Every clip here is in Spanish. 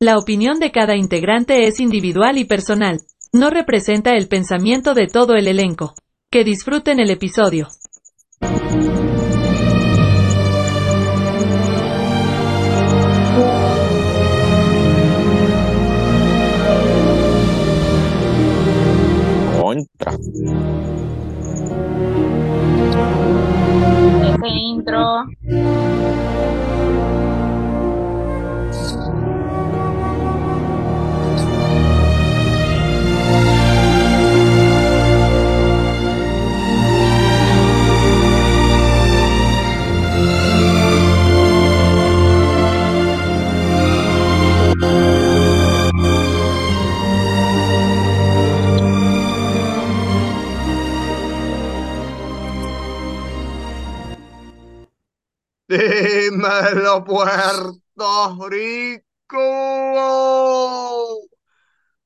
La opinión de cada integrante es individual y personal. No representa el pensamiento de todo el elenco. Que disfruten el episodio. Contra. Ese intro. Dímelo, Puerto Rico.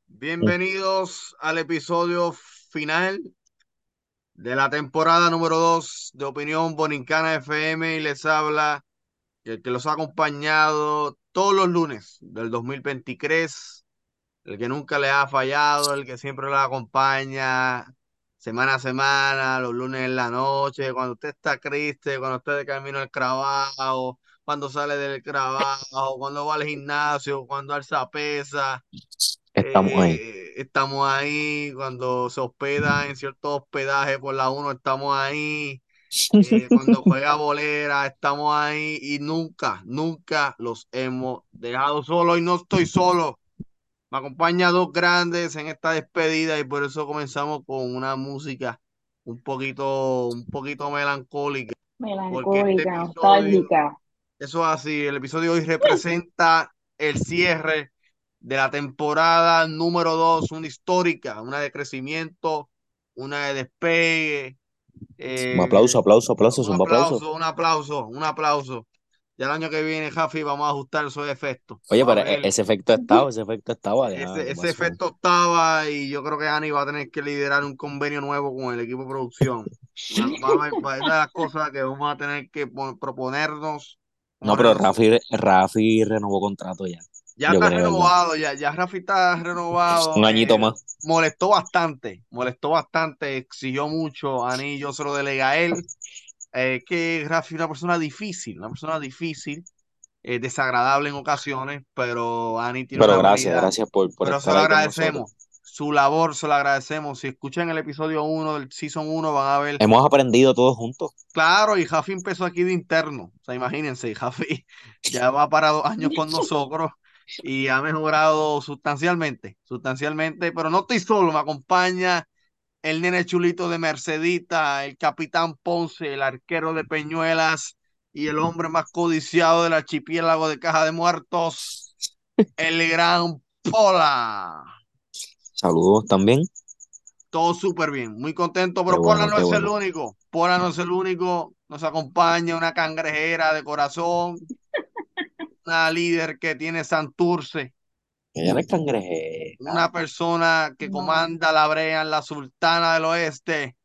Bienvenidos al episodio final de la temporada número 2 de Opinión Bonincana FM y les habla el que los ha acompañado todos los lunes del 2023, el que nunca le ha fallado, el que siempre los acompaña semana a semana, los lunes en la noche, cuando usted está triste, cuando usted de camino al trabajo, cuando sale del trabajo, cuando va al gimnasio, cuando alza pesa. Estamos ahí. Eh, estamos ahí, cuando se hospeda en ciertos hospedajes por la 1, estamos ahí. Eh, cuando juega bolera, estamos ahí y nunca, nunca los hemos dejado solos y no estoy solo. Me acompaña dos grandes en esta despedida y por eso comenzamos con una música un poquito, un poquito melancólica. Melancólica, este episodio- nostálgica. Eso es así, el episodio de hoy representa el cierre de la temporada número dos, una histórica, una de crecimiento, una de despegue. eh, Un aplauso, aplauso, aplauso, un un aplauso. aplauso, un aplauso, un aplauso. Ya el año que viene, Jafi, vamos a ajustar esos efectos. Oye, pero ver. ese efecto estaba, ese efecto estaba. ya, Ese, efecto estaba y yo creo que Ani va a tener que liderar un convenio nuevo con el equipo de producción. Una, vamos a- una de las cosas que vamos a tener que pon- proponernos. No, pero Rafi, Rafi renovó contrato ya. ya yo está renovado, ya, ya Rafi está renovado. Un añito eh, más. Molestó bastante, molestó bastante, exigió mucho. Ani, yo se lo delegué a él. Eh, que Rafi es una persona difícil, una persona difícil, eh, desagradable en ocasiones, pero Ani tiene Pero una gracias, gracias por, por pero se estar lo ahí con agradecemos. Su labor se lo agradecemos. Si escuchan el episodio 1 del Season 1 van a ver. Hemos aprendido todos juntos. Claro, y Jafi empezó aquí de interno. O sea, imagínense, Jafi ya va para dos años con nosotros y ha mejorado sustancialmente, sustancialmente, pero no estoy solo, me acompaña el nene chulito de Mercedita, el capitán Ponce, el arquero de Peñuelas y el hombre más codiciado del archipiélago de Caja de Muertos, el gran Pola. Saludos también. Todo súper bien, muy contento, pero Pola no es el único. Pola no es el único. Nos acompaña una cangrejera de corazón, una líder que tiene Santurce, Ella no es cangrejera. una persona que No. comanda la brea en la Sultana del Oeste,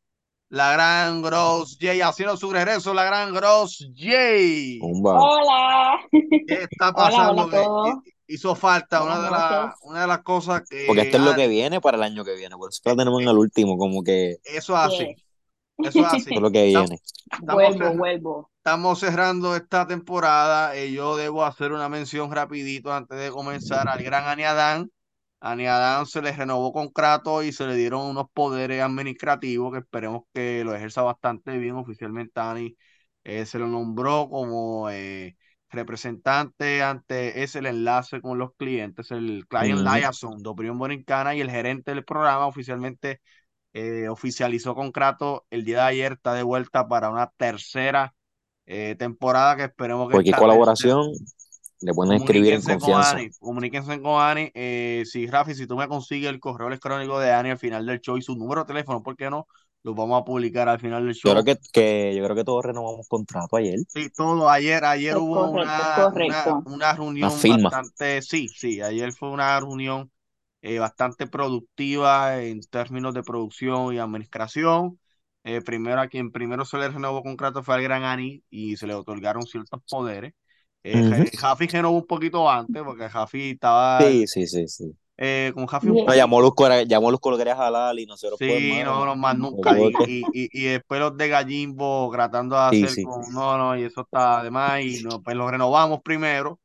la gran Gross J, haciendo su regreso, la gran Gross J. Hola. ¿Qué está pasando? hola hizo falta una de, noches. una de las cosas que. Porque esto es lo que viene para el año que viene. Por eso que la tenemos en el último, como que Eso es así. Yes. Eso es así. es lo que Estamos- viene. Estamos Vuelvo, cerrando. vuelvo. Estamos cerrando esta temporada y yo debo hacer una mención rapidito antes de comenzar al gran Aniadán. Aniadán se le renovó contrato y se le dieron unos poderes administrativos que esperemos que lo ejerza bastante bien. Oficialmente Ani eh, se lo nombró como eh, representante ante es el enlace con los clientes, el client Ujú. liaison de Opinión Borincana y el gerente del programa oficialmente eh, oficializó contrato el día de ayer, está de vuelta para una tercera eh, temporada que esperemos que Cualquier colaboración le pueden escribir en Comuníquense con confianza. Ani, comuníquense con Ani. Eh, si Rafi, si tú me consigues el correo electrónico de Ani al final del show y su número de teléfono, ¿por qué no? Los vamos a publicar al final del Yo show. creo que, que yo creo que todos renovamos contrato ayer. Sí, todo. Ayer, ayer Es hubo correcto, una, una, una reunión Una firma. bastante, sí, sí, ayer fue una reunión eh, bastante productiva en términos de producción y administración. Eh, primero a quien primero se le renovó contrato fue al Gran Ani y se le otorgaron ciertos poderes. Eh, Ujú. Ja- Jafi renovó un poquito antes, porque Jafi estaba Sí, sí, sí, sí. eh, con Bien. No, ya. Molusco, era, ya Molusco lo quería jalar y nosotros pues, Sí, mano, no, no, más no nunca. Y, puedo- y, y, y después los de Gallimbo tratando de Sí, hacer sí. con, no, no, y eso está de más. Y no, pues lo renovamos primero.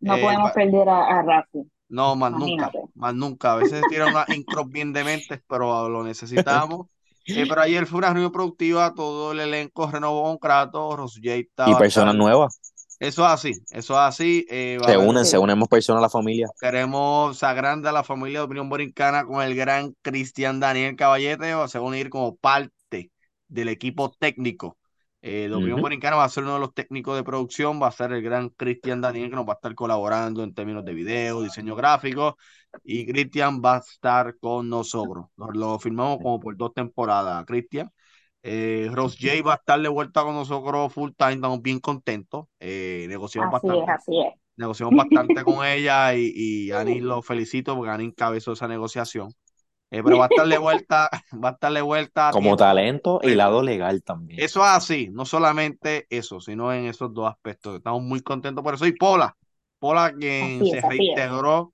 No Eh, podemos perder a, a Rafi. no, más nunca, más nunca. A veces se tiran unas intros bien dementes, pero lo necesitamos. Eh, pero ayer fue una reunión productiva, todo el elenco renovó un Kratos, Rosjay Y personas nuevas. Eso es así, eso es así. eh, Se unen, se unemos personas a la familia. Queremos agrandar a la familia de Opinión Borincana con el gran Cristian Daniel Caballete. Se va a unir como parte del equipo técnico eh, Opinión Ujú. Borincana. Va a ser uno de los técnicos de producción. Va a ser el gran Cristian Daniel que nos va a estar colaborando en términos de video, diseño gráfico. Y Cristian va a estar con nosotros. Nos lo firmamos como por dos temporadas, Cristian. Eh, Ross J va a estar de vuelta con nosotros full time. Estamos bien contentos. Eh, negociamos Así es, bastante así es. negociamos bastante con ella y, y Ani lo felicito porque Ani encabezó esa negociación. Eh, pero va a estar de vuelta, va a estar de vuelta Como tiempo. talento y lado legal también. Eso es así, no solamente eso, sino en esos dos aspectos. Estamos muy contentos por eso. Y Pola, Pola quien Así se es, reintegró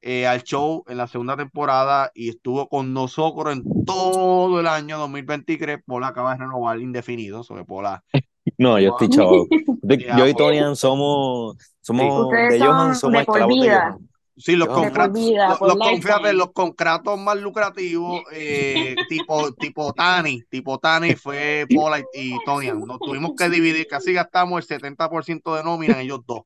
eh, al show en la segunda temporada y estuvo con nosotros en todo el año 2023. Pola acaba de renovar indefinido sobre Pola. No, yo estoy chavo. Yo, y. Tonian somos, somos de Johan, somos de por esclavos de vida. Johan. Sí, los contratos, los, los con- lifetime. fíjate, los contratos más lucrativos, eh, tipo, tipo Tani, tipo Tani fue Pola y, y Tonian. Nos tuvimos que dividir, casi gastamos el 70% de nómina en ellos dos.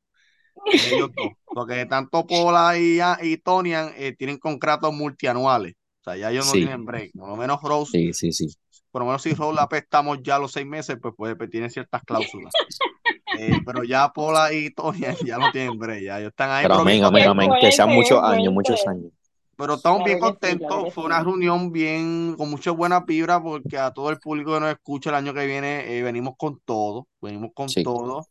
En ellos dos. Porque tanto Pola y, y Tonian eh, tienen contratos multianuales. O sea, ya ellos no Sí. tienen break. Por lo menos Rose, Sí, sí, sí. por lo menos si Rose la prestamos ya los seis meses, pues, pues, pues tiene ciertas cláusulas. Eh, pero ya Pola y Tonian ya no tienen break. Ya ellos están ahí. Pero amén, amén, amén. Que sean muchos años, muchos años. Pero estamos bien contentos. Fue una reunión bien, con mucha buena vibra, porque a todo el público que nos escucha el año que viene eh, venimos con todo, venimos con Sí. todo,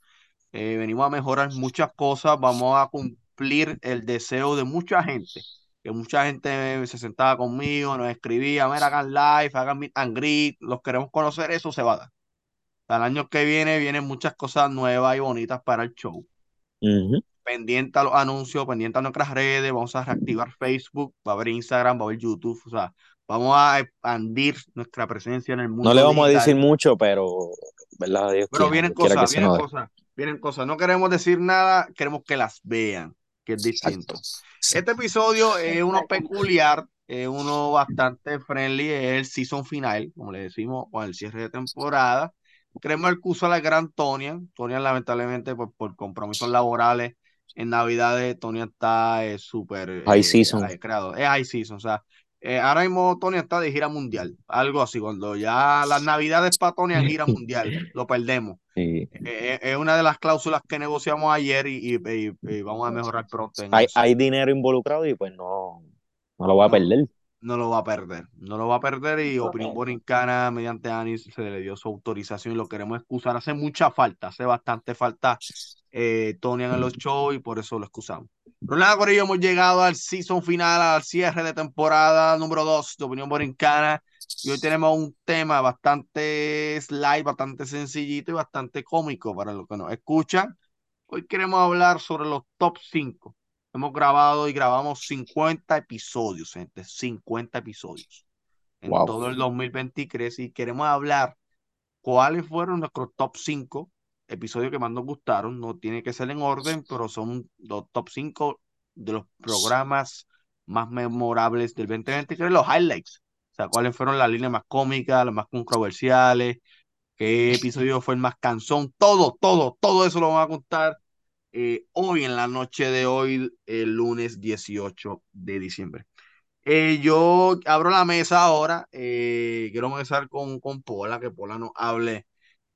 eh, venimos a mejorar muchas cosas, vamos a cumplir el deseo de mucha gente, que mucha gente se sentaba conmigo, nos escribía, mira, hagan live, hagan meet and greet, los queremos conocer, eso se va a dar. El año que viene vienen muchas cosas nuevas y bonitas para el show pendiente a los anuncios, pendiente a nuestras redes, vamos a reactivar Facebook, va a haber Instagram, va a haber YouTube, o sea, vamos a expandir nuestra presencia en el mundo No le vamos a decir mucho, pero, ¿verdad? Dios Pero quiera, vienen cosas, vienen cosas, vienen cosas. No queremos decir nada, queremos que las vean, que es distinto. Este episodio es uno peculiar, es uno bastante friendly, es el season final, como le decimos, o el cierre de temporada. Queremos excusar al gran Tonian. Tonian, lamentablemente, por, por compromisos laborales en Navidades, Tonian está eh, súper High eh, season. creado. Es high season, o sea, eh, ahora mismo Tonian está de gira mundial, algo así. Cuando ya las Navidades para Tonian gira mundial, lo perdemos. Sí. Eh, es una de las cláusulas que negociamos ayer y, y- y- y vamos a mejorar pronto en Hay, eso. hay dinero involucrado y pues no, no lo voy a perder. No lo va a perder, no lo va a perder y Opinión. Borincana mediante Anis se le dio su autorización y lo queremos excusar. Hace mucha falta, hace bastante falta eh, Tonian en los shows y por eso lo excusamos. Pero nada, por ello hemos llegado al season final, al cierre de temporada número 2 de Opinión Borincana y hoy tenemos un tema bastante slide, bastante sencillito y bastante cómico para los que nos escuchan. Hoy queremos hablar sobre los top 5 Hemos grabado y grabamos 50 episodios, gente, 50 episodios en Wow. todo el 2023 y queremos hablar cuáles fueron nuestros top 5 episodios que más nos gustaron. No tiene que ser en orden, pero son los top 5 de los programas más memorables del 2023, los highlights. O sea, cuáles fueron las líneas más cómicas, las más controversiales, qué episodio fue el más cansón, todo, todo, todo eso lo vamos a contar eh, hoy en la noche de hoy, el lunes 18 de diciembre. Eh, yo abro la mesa ahora. eh, quiero empezar con, con Pola, que Pola nos hable.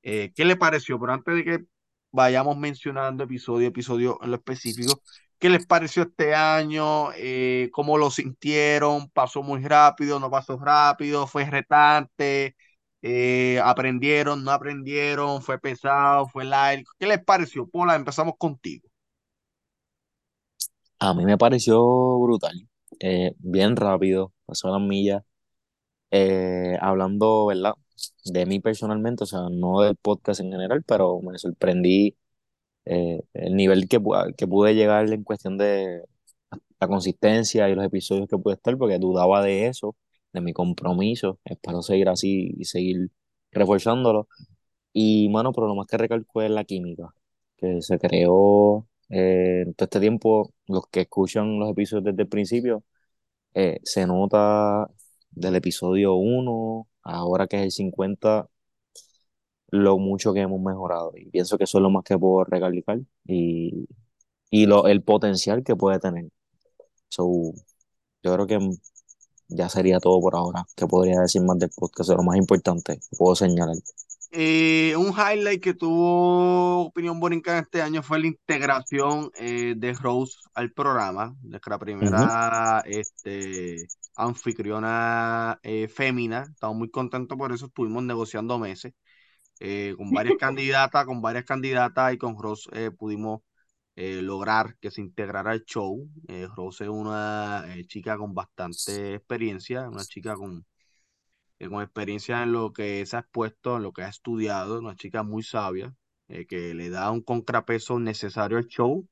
eh, ¿qué le pareció? Pero antes de que vayamos mencionando episodio episodio en lo específico, ¿qué les pareció este año? Eh, ¿cómo lo sintieron? ¿Pasó muy rápido? ¿No pasó rápido? ¿Fue retante? Eh, ¿aprendieron? ¿No aprendieron? ¿Fue pesado? ¿Fue light? ¿Qué les pareció? Pola, empezamos contigo. A mí me pareció brutal. Eh, bien rápido, pasó las millas. Eh, hablando, ¿verdad? De mí personalmente, o sea, no del podcast en general, pero me sorprendí eh, el nivel que, que pude llegar en cuestión de la consistencia y los episodios que pude estar, porque dudaba de eso, de mi compromiso. Espero seguir así y seguir reforzándolo. Y, mano, pero lo más que recalco es la química que se creó eh, todo este tiempo. Los que escuchan los episodios desde el principio, eh, se nota del episodio 1, ahora que es el 50, lo mucho que hemos mejorado. Y pienso que eso es lo más que puedo recalcar y, y lo, el potencial que puede tener. So, yo creo que ya sería todo por ahora. que podría decir más del podcast? Es lo más importante que puedo señalar. Eh, un highlight que tuvo Opinión Borinca este año fue la integración eh, de Rose al programa, nuestra primera este, anfitriona eh, fémina. Estamos muy contentos por eso, estuvimos negociando meses eh, con varias candidatas, con varias candidatas y con Rose eh, pudimos eh, lograr que se integrara al show. Eh, Rose es una eh, chica con bastante experiencia, una chica con con experiencia en lo que se ha expuesto, en lo que ha estudiado, una chica muy sabia, que le da un contrapeso necesario al show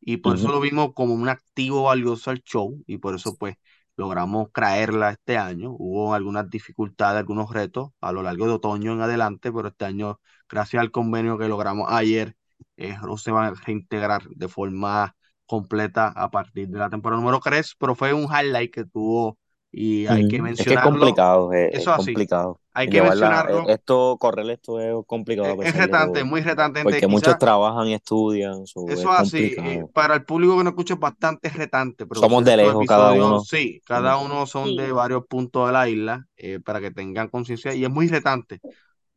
y por eso lo vimos como un activo valioso al show y por eso pues logramos traerla este año. Hubo algunas dificultades, algunos retos a lo largo de otoño en adelante, pero este año, gracias al convenio que logramos ayer, eh, Rose se va a reintegrar de forma completa a partir de la temporada número 3, pero fue un highlight que tuvo y hay que Ujú. Es que es mencionarlo. complicado, es, es Eso así, complicado. hay que Llevarla, mencionarlo. eh, esto, correr esto es complicado Es, es retante, muy retante. Porque muchos trabajan y estudian, so, es eso así, eh, para el público que no escucha es bastante retante Somos producir de lejos cada uno. Sí, cada uno son Sí. de varios puntos de la isla eh, para que tengan conciencia y es muy retante.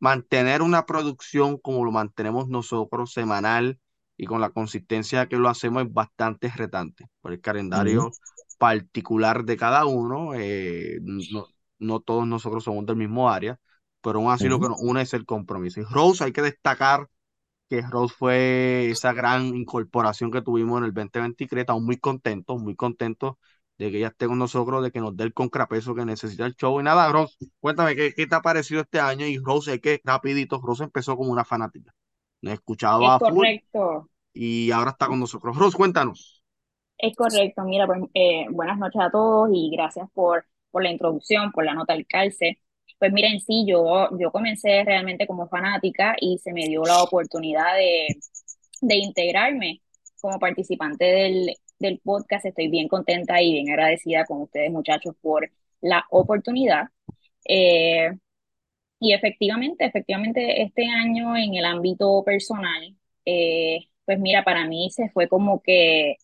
Mantener una producción como lo mantenemos nosotros semanal y con la consistencia que lo hacemos es bastante retante por el calendario particular de cada uno. eh, no, no todos nosotros somos del mismo área, pero aún así lo Ujú. que nos une es el compromiso. Y Rose, hay que destacar que Rose fue esa gran incorporación que tuvimos en el 2023. Estamos muy contentos, muy contentos de que ella esté con nosotros, de que nos dé el contrapeso que necesita el show. Y nada, Rose, cuéntame, ¿qué, qué te ha parecido este año? Y Rose, es que rapidito, Rose empezó como una fanática. Nos escuchaba Es a full correcto, y ahora está con nosotros. Rose, cuéntanos. es correcto. Mira, pues, eh, buenas noches a todos y gracias por, por la introducción, por la nota al calce. Pues miren, sí, yo, yo comencé realmente como fanática y se me dio la oportunidad de, de integrarme como participante del, del podcast. Estoy bien contenta y bien agradecida con ustedes, muchachos, por la oportunidad. Eh, Y efectivamente, efectivamente, este año en el ámbito personal, eh, pues mira, para mí se fue como que,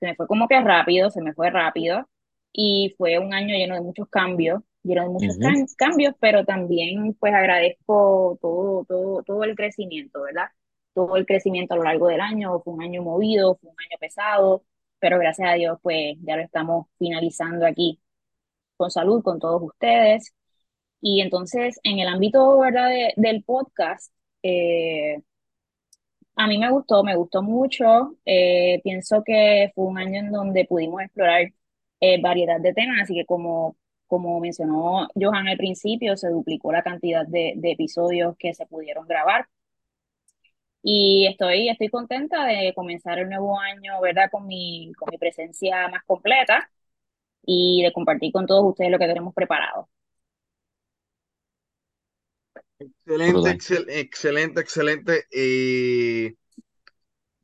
se me fue como que rápido, se me fue rápido, y fue un año lleno de muchos cambios, lleno de muchos Ujú. cam- cambios, pero también pues agradezco todo, todo, todo el crecimiento, ¿verdad? Todo el crecimiento a lo largo del año, fue un año movido, fue un año pesado, pero gracias a Dios pues ya lo estamos finalizando aquí con salud, con todos ustedes. Y entonces, en el ámbito, ¿verdad? de- del podcast, eh, a mí me gustó, me gustó mucho. Eh, pienso que fue un año en donde pudimos explorar eh, variedad de temas, así que como, como mencionó Johan al principio, se duplicó la cantidad de, de episodios que se pudieron grabar. Y estoy, estoy contenta de comenzar el nuevo año, ¿verdad? Con mi, con mi presencia más completa y de compartir con todos ustedes lo que tenemos preparado. Excelente, excel- excelente, excelente. Eh,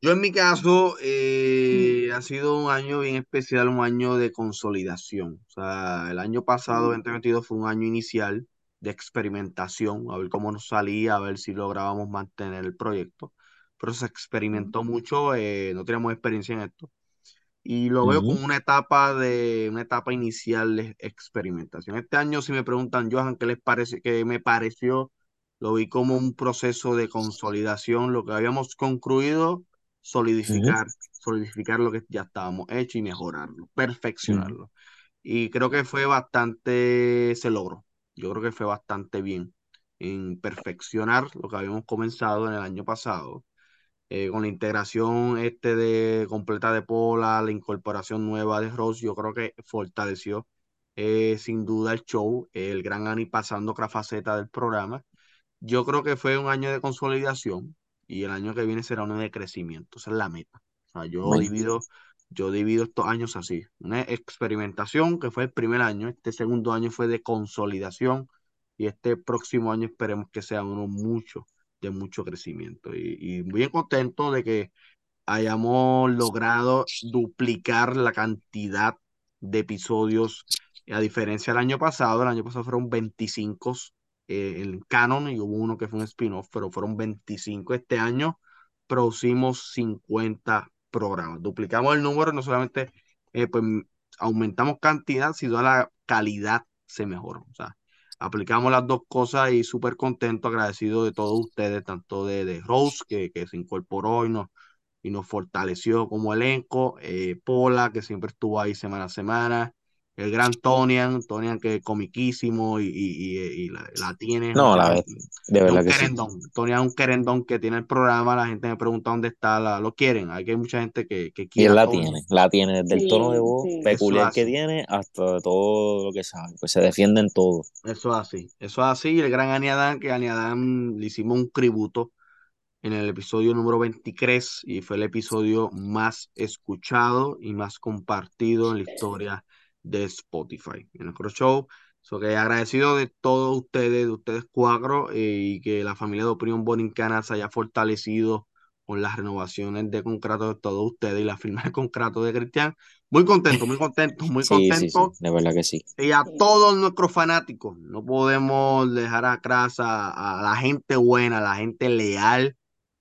yo en mi caso eh, ha sido un año bien especial, un año de consolidación. O sea, el año pasado, 2022, fue un año inicial de experimentación, a ver cómo nos salía, a ver si lográbamos mantener el proyecto. Pero se experimentó mucho, eh, no teníamos experiencia en esto. Y lo veo Ujú. como una etapa de una etapa inicial de experimentación. Este año, si me preguntan, Johan, ¿qué les parece? ¿Qué me pareció? Lo vi como un proceso de consolidación, lo que habíamos concluido, solidificar, solidificar lo que ya estábamos hecho y mejorarlo, perfeccionarlo. Y creo que fue bastante, se logró. Yo creo que fue bastante bien en perfeccionar lo que habíamos comenzado en el año pasado eh, con la integración este de completa de Pola, la incorporación nueva de Ross, yo creo que fortaleció eh, sin duda el show, el gran Ani pasando otra faceta del programa. Yo creo que fue un año de consolidación y el año que viene será uno de crecimiento. Esa es la meta. O sea, yo divido, yo divido estos años así. Una experimentación que fue el primer año, este segundo año fue de consolidación y este próximo año esperemos que sea uno mucho, de mucho crecimiento. Y, y bien contento de que hayamos logrado duplicar la cantidad de episodios, a diferencia del año pasado, el año pasado fueron 25 eh, en canon y hubo uno que fue un spin-off, pero fueron 25 este año, producimos 50 programas, duplicamos el número, no solamente eh, pues, aumentamos cantidad, sino la calidad se mejoró, o sea, aplicamos las dos cosas y súper contento, agradecido de todos ustedes, tanto de, de Rose, que, que se incorporó y nos, y nos fortaleció como elenco, eh, Pola, que siempre estuvo ahí semana a semana, el gran Tonian, Tonian que es comiquísimo y, y, y, y la, la, tiene. No, la vez, de verdad un que querendón. sí. Tonian es un querendón que tiene el programa, la gente me pregunta dónde está, la, lo quieren, hay que hay mucha gente que, que Y quiere. él la Tonian. tiene, la tiene desde el tono de voz sí. peculiar que tiene hasta todo lo que sabe, pues se defiende en todo. Eso es así, eso es así. Y el gran Aniadán, que Aniadán le hicimos un tributo en el episodio número 23 y fue el episodio más escuchado y más compartido en la historia de Spotify. En nuestro show, so que agradecido de todos ustedes, de ustedes cuatro, eh, y que la familia de Opinión Borincana se haya fortalecido con las renovaciones de contrato de todos ustedes y la firma de contrato de Cristian. Muy contento, muy contento, muy Sí, sí, sí, contento. de verdad que sí. Y a Sí. todos nuestros fanáticos, no podemos dejar atrás a, a la gente buena, a la gente leal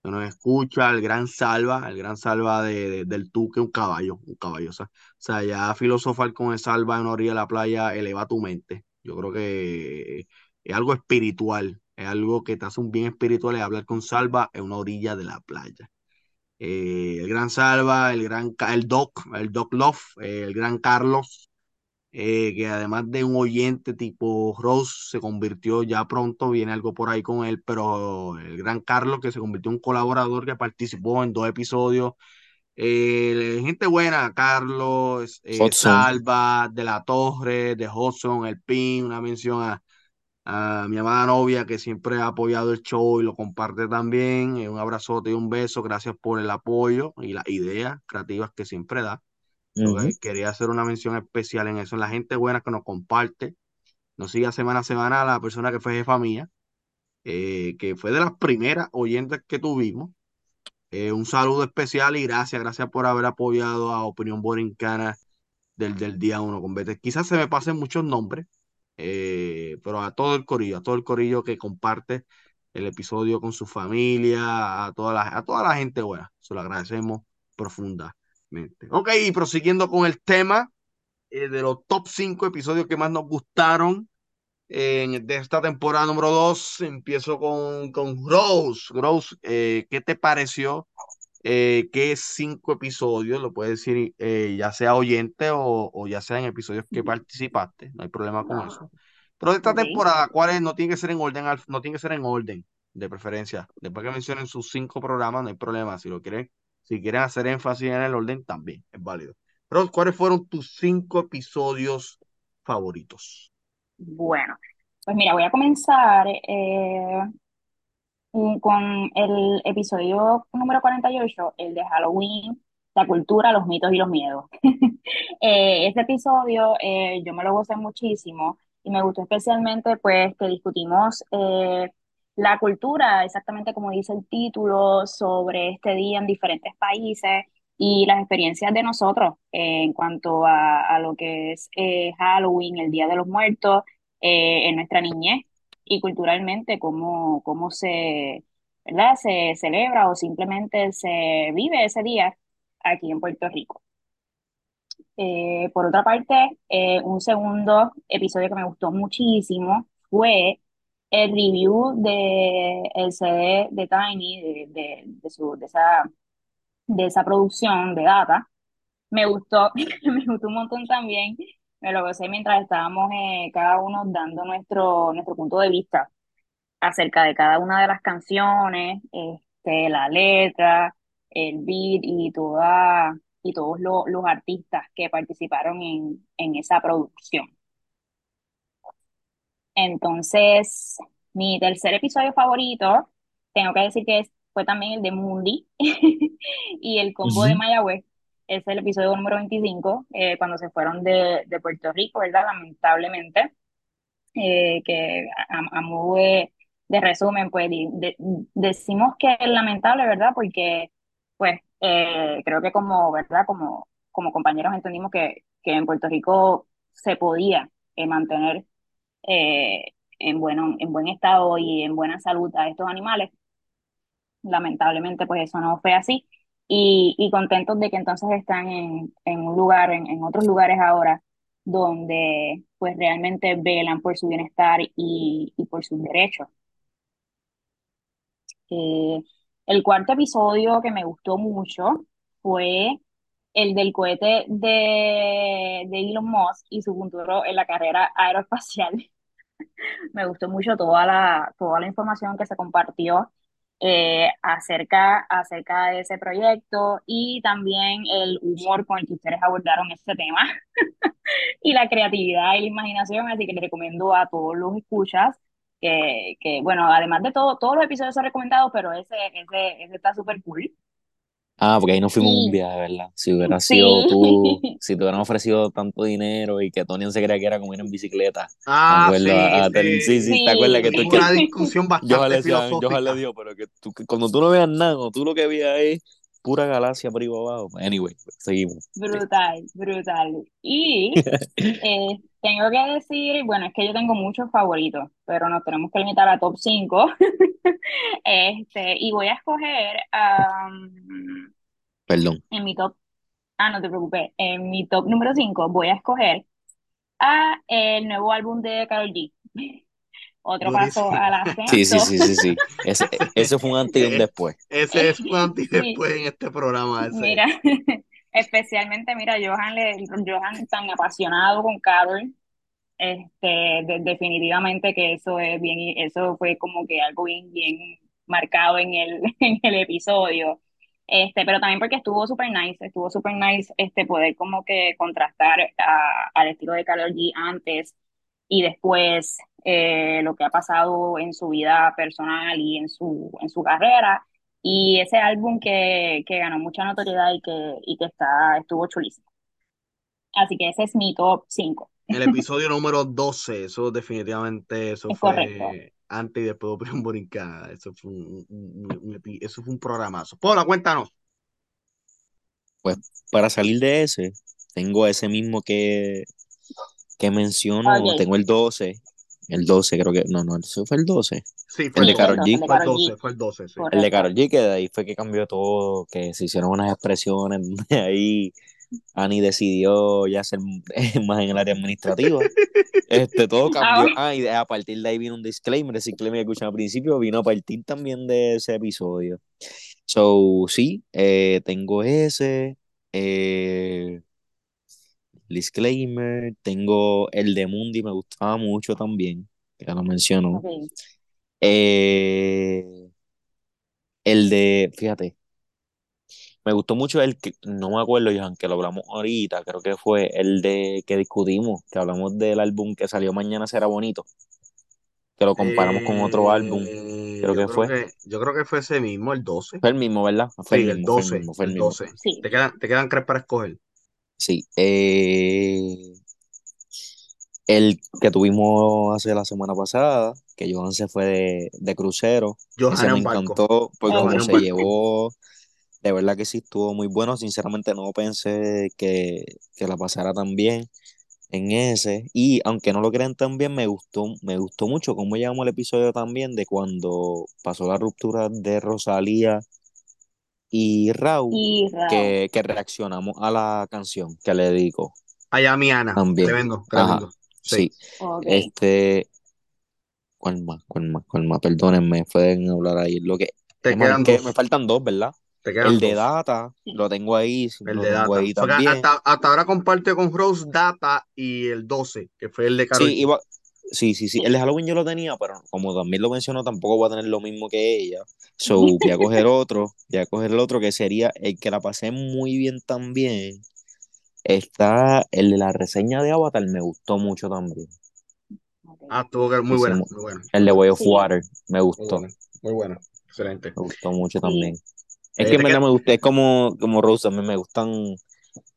que nos escucha, el gran Salva, el gran Salva de, de- del Tuque, un caballo, un caballo. O sea, o sea, ya filosofar con el Salva en una orilla de la playa eleva tu mente. Yo creo que es algo espiritual, es algo que te hace un bien espiritual, es hablar con Salva en una orilla de la playa. Eh, el gran Salva, el gran el Doc, el Doc Love, el gran Carlos eh, que además de un oyente tipo Rose, se convirtió ya pronto, viene algo por ahí con él, pero el gran Carlos, que se convirtió en un colaborador que participó en dos episodios. Eh, gente buena, Carlos, eh. Salva, De la Torre, de Hudson, El Pin, una mención a, a mi amada novia que siempre ha apoyado el show y lo comparte también. Un abrazote y un beso, gracias por el apoyo y las ideas creativas que siempre da. Quería hacer una mención especial en eso. La gente buena que nos comparte, nos sigue semana a semana, la persona que fue jefa mía, eh, que fue de las primeras oyentes que tuvimos. Eh, un saludo especial y gracias, gracias por haber apoyado a Opinión Borincana del, del día uno con Vete. Quizás se me pasen muchos nombres, eh, pero a todo el corillo, a todo el corillo que comparte el episodio con su familia, a toda la, a toda la gente buena. Se lo agradecemos profundamente. Ok, y prosiguiendo con el tema eh, de los top 5 episodios que más nos gustaron eh, de esta temporada número 2, empiezo con, con Rose. Rose, eh, ¿qué te pareció? Eh, ¿qué cinco episodios? Lo puedes decir ya sea oyente o, o ya sea en episodios que participaste, no hay problema con eso. Pero de esta temporada, ¿cuáles no tiene que ser en orden, no tiene que ser en orden de preferencia? Después que mencionen sus cinco programas, no hay problema. Si lo quieren, si quieren hacer énfasis en el orden, también es válido. Pero, ¿cuáles fueron tus cinco episodios favoritos? Bueno, pues mira, voy a comenzar eh, con el episodio número 48, el de Halloween, la cultura, los mitos y los miedos. Eh, este episodio eh, yo me lo gocé muchísimo y me gustó especialmente pues que discutimos la cultura, exactamente como dice el título, sobre este día en diferentes países y las experiencias de nosotros eh, en cuanto a, a lo que es eh, Halloween, el Día de los Muertos, eh, en nuestra niñez y culturalmente cómo, cómo se, ¿verdad? se celebra o simplemente se vive ese día aquí en Puerto Rico. Por otra parte, un segundo episodio que me gustó muchísimo fue el review de el CD de Tiny, de, de, de su, de, esa, de esa producción de Data. Me gustó, me gustó un montón también. Me lo gocé mientras estábamos eh, cada uno dando nuestro, nuestro punto de vista acerca de cada una de las canciones, este, la letra, el beat y toda, y todos lo- los artistas que participaron en, en esa producción. Entonces, mi tercer episodio favorito, tengo que decir que es fue también el de Mundi y el combo de Mayagüez. Es el episodio número 25, eh, cuando se fueron de, de, Puerto Rico, ¿verdad? Lamentablemente, eh, que a, a, modo de, resumen, pues decimos que es lamentable, ¿verdad? Porque, pues, eh, creo que como, ¿verdad? Como, como compañeros entendimos que, que en Puerto Rico se podía mantener en, bueno, en buen estado y en buena salud a estos animales. Lamentablemente, pues eso no fue así. Y, y contentos de que entonces están en, en un lugar, en, en, otros lugares ahora, donde pues realmente velan por su bienestar y, y por sus derechos. Eh, el cuarto episodio que me gustó mucho fue el del cohete de, de Elon Musk y su futuro en la carrera aeroespacial. me gustó mucho toda la, toda la información que se compartió eh, acerca, acerca de ese proyecto y también el humor con el que ustedes abordaron este tema y la creatividad y la imaginación, así que les recomiendo a todos los escuchas que, que bueno, además de todo, todos los episodios son recomendados, pero ese, ese, ese está súper cool. Ah, porque ahí no fuimos un viaje, ¿verdad? Si hubiera sido tú, si te hubieran ofrecido tanto dinero y que Tony se creía que era como ir en bicicleta. Ah, sí, sí, sí, sí, ¿te acuerdas que tú Una discusión bastante yo le le dio, pero que tú, que cuando tú no veas nada, cuando tú lo que veas es pura galaxia por ahí abajo. Anyway, seguimos. Brutal, brutal. Y eh, tengo que decir, bueno, es que yo tengo muchos favoritos, pero nos tenemos que limitar a top 5. este, y voy a escoger, um, Perdón. en mi top, ah, no te preocupes, en mi top número 5 voy a escoger a el nuevo álbum de Karol G. Otro paso Durísimo. al ascenso. Sí, sí, sí, sí, sí. Ese, ese fue un antes y un después. Ese es un antes y después en este programa. Ese. Mira, especialmente, mira, Johan, le, Johan tan apasionado con Carol, este, de- definitivamente que eso es bien, eso fue como que algo bien, bien marcado en el, en el episodio. Este, pero también porque estuvo super nice, estuvo super nice este, poder como que contrastar a- al estilo de Karol G antes y después eh, lo que ha pasado en su vida personal y en su, en su carrera. Y ese álbum que, que ganó mucha notoriedad y que, y que está, estuvo chulísimo. Así que ese es mi top 5. El episodio número 12, eso definitivamente, eso Es fue correcto. antes y después de Opinión Borincana. Eso fue un, un- un- eso fue un programazo. Paula, cuéntanos. Para salir de ese, tengo ese mismo que, que menciono, Ok. tengo el 12. El 12 creo que, no, no, eso fue el 12. Sí, fue El de el Karol 12, G. el de Fue el Karol 12, G. fue el 12, sí. El de. Karol G, que de ahí fue que cambió todo, que se hicieron unas expresiones, de ahí Ani decidió ya ser más en el área administrativa. Este, todo cambió. Ah, y de- a partir de ahí vino un disclaimer, el disclaimer que escuché al principio vino a partir también de ese episodio. So, sí, eh, tengo ese, eh, disclaimer, tengo el de Mundi, me gustaba mucho también, que ya lo mencionó. Eh, el de, fíjate, me gustó mucho el que, no me acuerdo, Johan, que lo hablamos ahorita, creo que fue el de que discutimos, que hablamos del álbum que salió mañana será bonito, que lo comparamos con otro álbum, Eh, creo yo que fue. que- yo creo que fue ese mismo, el 12. fue el mismo, ¿verdad? Fue Sí, el el mismo, fue el 12, mismo, fue el el mismo. 12. Sí. Te quedan, te quedan tres para escoger. Sí, eh, el que tuvimos hace la semana pasada, que Johan se fue de, de crucero, ese Johanna me barco. encantó por Johanna cómo en se barco. llevó, de verdad que sí estuvo muy bueno, sinceramente no pensé que, que la pasara tan bien en ese, y aunque no lo crean tan bien, me gustó, me gustó mucho cómo llevamos el episodio también de cuando pasó la ruptura de Rosalía y Raúl, Y Raúl. que, que reaccionamos a la canción que le dedico. Allá mi Ana. También. Tremendo, Ajá, tremendo. Sí. sí. Este, ¿cuál más? ¿Cuál más? ¿Cuál más? Perdónenme, pueden hablar ahí. Lo que, Te quedan que dos. me faltan dos, ¿verdad? Te quedan El de. Data, lo tengo ahí, El lo de tengo Data. ahí también. hasta, hasta ahora comparte con Rose Data y el 12, que fue el de Karol Sí, iba, sí, sí, sí. El de Halloween yo lo tenía, pero como también lo mencionó, tampoco voy a tener lo mismo que ella. So, voy a coger otro, voy a coger el otro que sería el que la pasé muy bien también. Está el de la reseña de Avatar, me gustó mucho también. Ah, estuvo que- muy buena, muy buena. el de Way of Sí. Water, me Muy gustó. muy buena. Excelente. Me gustó mucho Sí. también. Es Eh, que en verdad me gusta, es como, como Rose, a mí me gustan,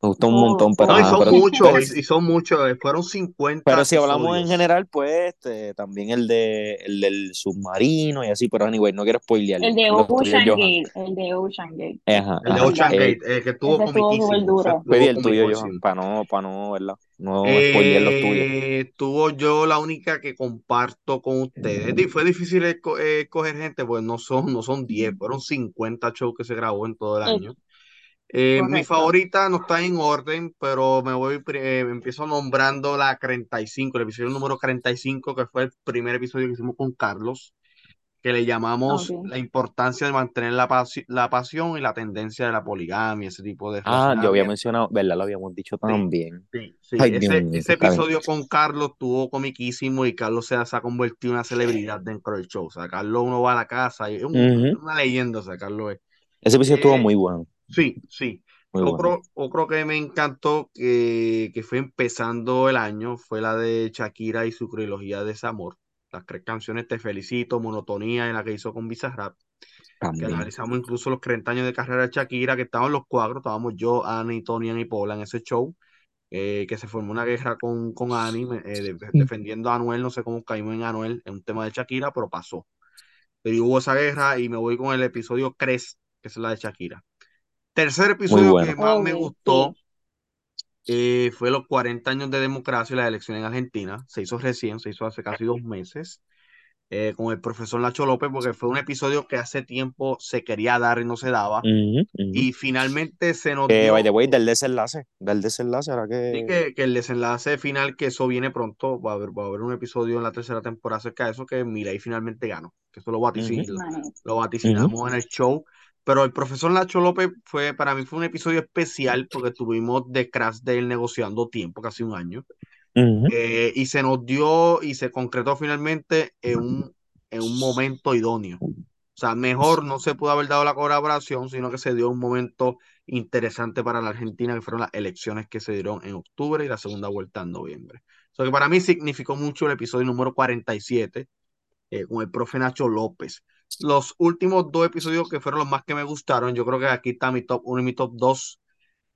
me gustan un montón, pero, No, y son muchos, y, y son muchos, eh, fueron 50 pero si hablamos en general, pues este, también el de el del submarino y así, pero anyway, no quiero spoilear El de Ocean. Gate, el de Ocean Gate. Ajá, El de. Ocean Eh, Gate, eh, que estuvo comiquísimo. Duro. Pedí el tuyo, Johan, para no, para no, ¿verdad? No spoilear los tuyos. Eh, tuvo yo la única que comparto con ustedes. Di- Fue difícil esco- escoger gente, pues no son, no son 10, fueron 50 shows que se grabó en todo el Eh, año. Eh, mi favorita no está en orden, pero me voy, eh, empiezo nombrando la 35, el episodio número 35, que fue el primer episodio que hicimos con Carlos, que le llamamos la importancia de mantener la, pasi- la pasión y la tendencia de la poligamia, ese tipo de Ah, yo había mencionado, ¿verdad? Lo habíamos dicho Sí, también. sí, sí. Ay, Dios Ese, episodio con Carlos estuvo comiquísimo y Carlos se, se ha convertido en una celebridad dentro del show. O sea, Carlos uno va a la casa y es un- una leyenda, o sea, Carlos es. Ese episodio estuvo Eh, muy bueno, sí, sí. muy bueno. Otro, otro que me encantó que, que fue empezando el año fue la de Shakira y su trilogía de Desamor. Las tres canciones Te Felicito, Monotonía y la que hizo con Bizarrap, que analizamos incluso los 30 años de carrera de Shakira, que estaban los cuatro, estábamos yo, Annie, Tony y Paula en ese show, eh, que se formó una guerra con, con Annie, eh, de- defendiendo a Anuel, no sé cómo caímos en Anuel, en un tema de Shakira, pero pasó. Pero hubo esa guerra y me voy con el episodio Cres, que es la de Shakira. Tercer episodio bueno. que más me Ok, gustó sí. eh, fue los 40 años de democracia y la elección en Argentina. Se hizo recién, se hizo hace casi dos meses, eh, con el profesor Nacho López, porque fue un episodio que hace tiempo se quería dar y no se daba. Y finalmente se nos Que, by the way, del desenlace, del desenlace, ahora sí, que... que, que el desenlace final, que eso viene pronto, va a haber, va a haber un episodio en la tercera temporada acerca de eso, que Milei finalmente ganó, que eso lo, vaticin- lo vaticinamos en el show. Pero el profesor Nacho López fue, para mí fue un episodio especial porque estuvimos de Crash Day negociando tiempo, casi un año. Eh, y se nos dio y se concretó finalmente en un, en un momento idóneo. O sea, mejor no se pudo haber dado la colaboración, sino que se dio un momento interesante para la Argentina, que fueron las elecciones que se dieron en octubre y la segunda vuelta en noviembre. O sea, que para mí significó mucho el episodio número 47 eh, con el profe Nacho López. Los últimos dos episodios que fueron los más que me gustaron, yo creo que aquí está mi top 1 y mi top 2.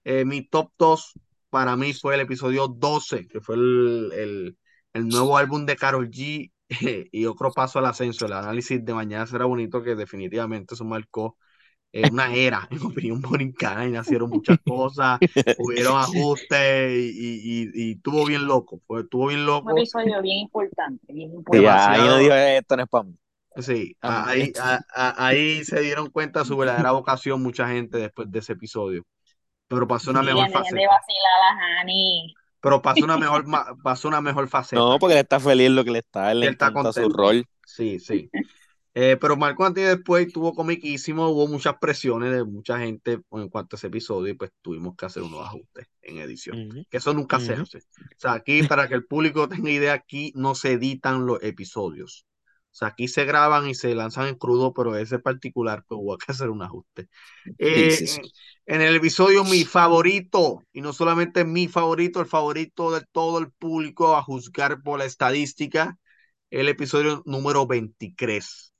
Eh, mi top 2 para mí fue el episodio 12, que fue el, el, el nuevo álbum de Karol G y otro paso al ascenso. El análisis de mañana será bonito, que definitivamente eso marcó eh, una era, en opinión borincana, y nacieron muchas cosas, hubieron ajustes y, y, y, y estuvo bien loco, fue, estuvo bien Un loco, episodio bien importante, bien importante. ahí no dijo esto no es para mí. Sí, Ah, ahí, a- a- ahí se dieron cuenta de su verdadera vocación mucha gente después de ese episodio. Pero pasó una mejor Hani. Pero pasó una mejor, pasó una mejor faceta. No, porque él está feliz lo que le está, él le Él está encanta su contento. rol. Sí, sí. Eh, pero Marco y después tuvo comiquísimo, hubo muchas presiones de mucha gente en cuanto a ese episodio y pues tuvimos que hacer unos ajustes en edición. Que eso nunca se hace. O sea, aquí, para que el público tenga idea, aquí no se editan los episodios. O sea, aquí se graban y se lanzan en crudo, pero ese particular, pues hubo que hacer un ajuste. Eh, sí, sí. en el episodio, mi favorito, y no solamente mi favorito, el favorito de todo el público a juzgar por la estadística, el episodio número 23,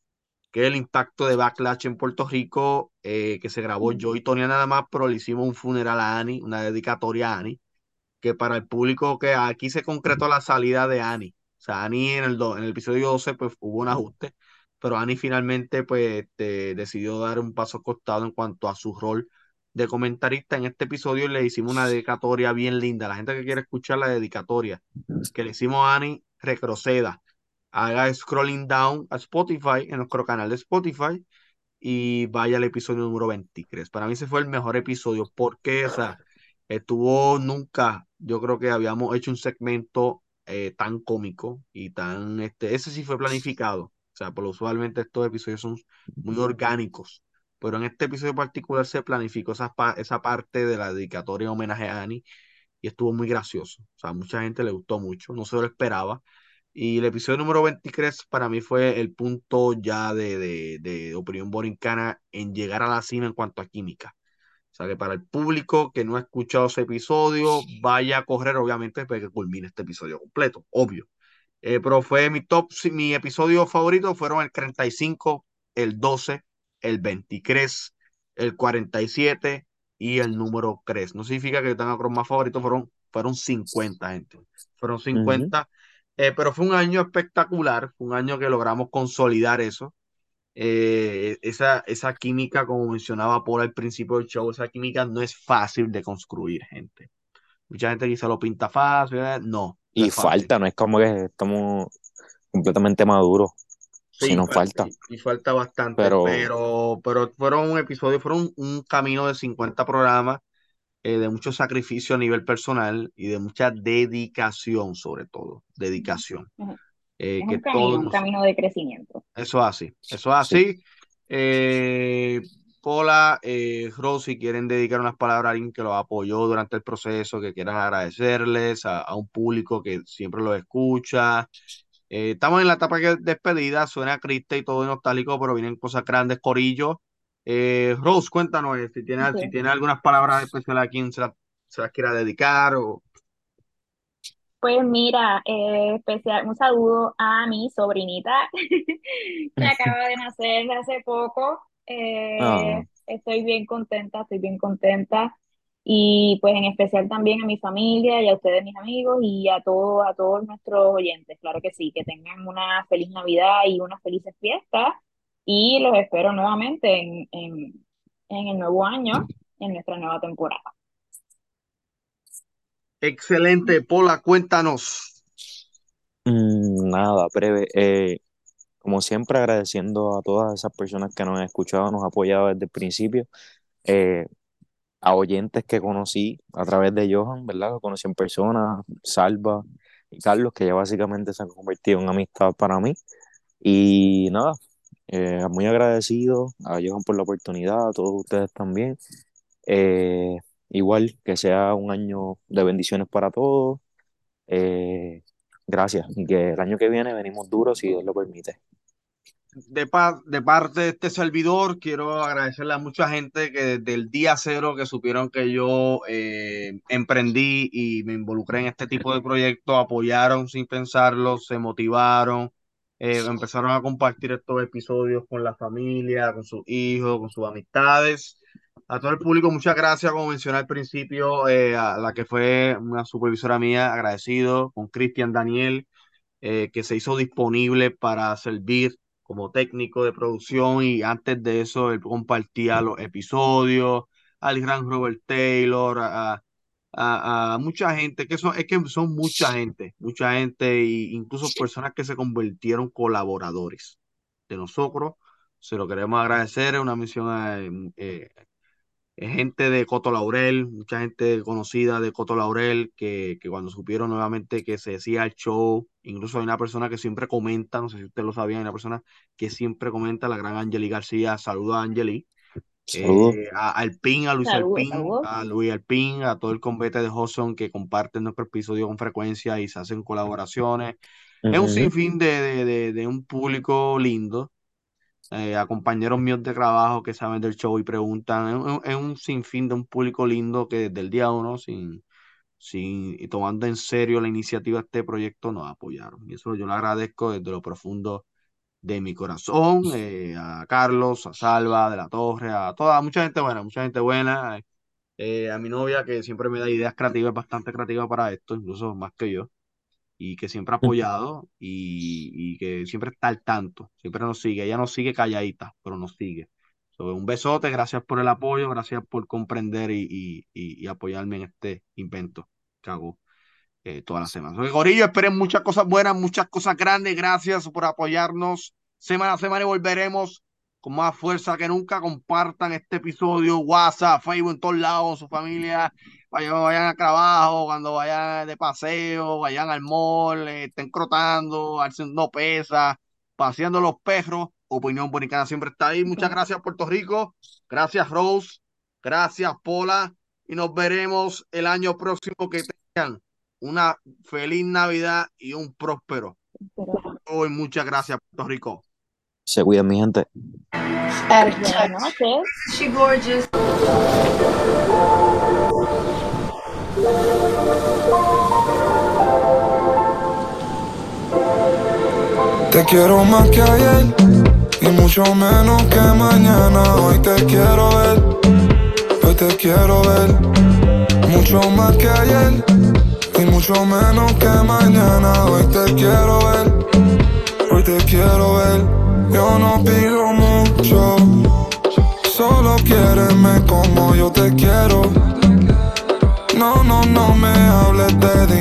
que es el impacto de Backlash en Puerto Rico, eh, que se grabó yo y Tonia nada más, pero le hicimos un funeral a Annie, una dedicatoria a Annie, que para el público que aquí se concretó la salida de Annie. Sea, Annie en el, do- en el episodio 12 pues hubo un ajuste, pero Annie finalmente pues este, decidió dar un paso costado en cuanto a su rol de comentarista. En este episodio le hicimos una dedicatoria bien linda. La gente que quiere escuchar la dedicatoria que le hicimos a Annie, retroceda. Haga scrolling down a Spotify, en nuestro canal de Spotify, y vaya al episodio número 23. Para mí ese fue el mejor episodio porque, o estuvo nunca, yo creo que habíamos hecho un segmento eh, tan cómico y tan, este, ese sí fue planificado. O sea, por usualmente estos episodios son muy orgánicos, pero en este episodio particular se planificó esa, esa parte de la dedicatoria en homenaje a Annie y estuvo muy gracioso. O sea, a mucha gente le gustó mucho, no se lo esperaba. Y el episodio número 23 para mí fue el punto ya de, de, de opinión borincana en llegar a la cima en cuanto a química. O sea que para el público que no ha escuchado ese episodio, vaya a correr, obviamente, para que culmine este episodio completo, obvio. Eh, pero fue mi top, mi episodio favorito fueron el 35 el 12, el 23, el 47 y el número 3. No significa que yo tenga más favoritos, fueron, fueron 50, gente. Fueron 50. Eh, pero fue un año espectacular, fue un año que logramos consolidar eso. Eh, esa, esa química, como mencionaba por al principio del show, esa química no es fácil de construir, gente. Mucha gente dice lo pinta fácil, no. y falta, no es como que estamos completamente maduros. Sí, nos falta. Y, falta bastante, pero... pero, fueron un episodio, fueron un, camino de 50 programas, eh, de mucho sacrificio a nivel personal y de mucha dedicación, sobre todo, dedicación. Eh, que un, camino, un camino de crecimiento. Eso es así, eso es así. Eh, Pola, eh, Rosy, quieren dedicar unas palabras a alguien que los apoyó durante el proceso, que quieran agradecerles a, a un público que siempre los escucha, eh, estamos en la etapa de despedida, suena triste y todo nostálgico, pero vienen cosas grandes, Corillo. Eh, Rose, cuéntanos eh, si tiene, si tiene algunas palabras especiales a quien se, las quiera dedicar o... Pues mira, especial, un saludo a mi sobrinita que acaba de nacer hace poco. Ah. Estoy bien contenta, estoy bien contenta y pues en especial también a mi familia y a ustedes mis amigos y a todos a todos nuestros oyentes, claro que sí, que tengan una feliz Navidad y unas felices fiestas y los espero nuevamente en, en, en el nuevo año, en nuestra nueva temporada. Excelente, Pola, cuéntanos. Mm, nada, breve. Eh, como siempre, agradeciendo a todas esas personas que nos han escuchado, nos han apoyado desde el principio. Eh, a oyentes que conocí a través de Johan, ¿verdad? Lo conocí en persona, Salva y Carlos, que ya básicamente se han convertido en amistad para mí. Y nada, eh, muy agradecido a Johan por la oportunidad, a todos ustedes también. Eh, igual que sea un año de bendiciones para todos. Eh, gracias y que el año que viene venimos duros si Dios lo permite de, de parte de este servidor, quiero agradecerle a mucha gente que desde el día cero que supieron que yo eh, emprendí y me involucré en este tipo de proyectos, apoyaron sin pensarlo, se motivaron, eh, empezaron a compartir estos episodios con la familia, con sus hijos, con sus amistades. A todo el público, muchas gracias, como mencioné al principio, eh, a la que fue una supervisora mía, agradecido, con Cristian Daniel, que se hizo disponible para servir como técnico de producción y antes de eso él compartía los episodios, al gran Robert Taylor, a, a, mucha gente, que son, es que son mucha gente, mucha gente, e incluso personas que se convirtieron colaboradores de nosotros. Se lo queremos agradecer, es una misión eh, gente de Coto Laurel, mucha gente conocida de Coto Laurel, que, que, cuando supieron nuevamente que se decía el show, incluso hay una persona que siempre comenta, no sé si usted lo sabía, hay una persona que siempre comenta, la gran Angeli García, saluda a Angeli, eh, a Alpín, a Luis Alpín, a Luis Alpín, a todo el convete de Hudson que comparten nuestro episodio con frecuencia y se hacen colaboraciones. Es un sinfín de, de, de, de un público lindo eh, a compañeros míos de trabajo que saben del show y preguntan. Es, un sinfín de un público lindo que desde el día uno, sin, sin, y tomando en serio la iniciativa de este proyecto, nos apoyaron. Y eso yo lo agradezco desde lo profundo de mi corazón, eh, a Carlos, a Salva, de la Torre, a toda, mucha gente buena, mucha gente buena. Eh, a mi novia que siempre me da ideas creativas, bastante creativa para esto, incluso más que yo y que siempre ha apoyado y, que siempre está al tanto, siempre nos sigue. Ella nos sigue calladita, pero nos sigue. un besote, gracias por el apoyo, gracias por comprender y, y, apoyarme en este invento que hago eh, todas las semanas. Soy Gorillo, esperen muchas cosas buenas, muchas cosas grandes. Gracias por apoyarnos semana a semana y volveremos con más fuerza que nunca. Compartan este episodio, WhatsApp, Facebook, en todos lados, su familia vayan, vayan a trabajo, cuando vayan de paseo, vayan al mall, eh, estén crotando, haciendo pesa, paseando los perros. Opinión Bonicana siempre está ahí. Muchas gracias, Puerto Rico. Gracias, Rose. Gracias, Pola. Y nos veremos el año próximo. Que tengan una feliz Navidad y un próspero. Hoy, muchas gracias, Puerto Rico. Se cuidan, mi gente. She gorgeous. Te quiero más que ayer y mucho menos que mañana. Hoy te quiero ver, hoy te quiero ver, mucho más que ayer y mucho menos que mañana. Hoy te quiero ver, hoy te quiero ver. Yo no pido mucho, solo quiéreme como yo te quiero. No, no, no me hables de dinero.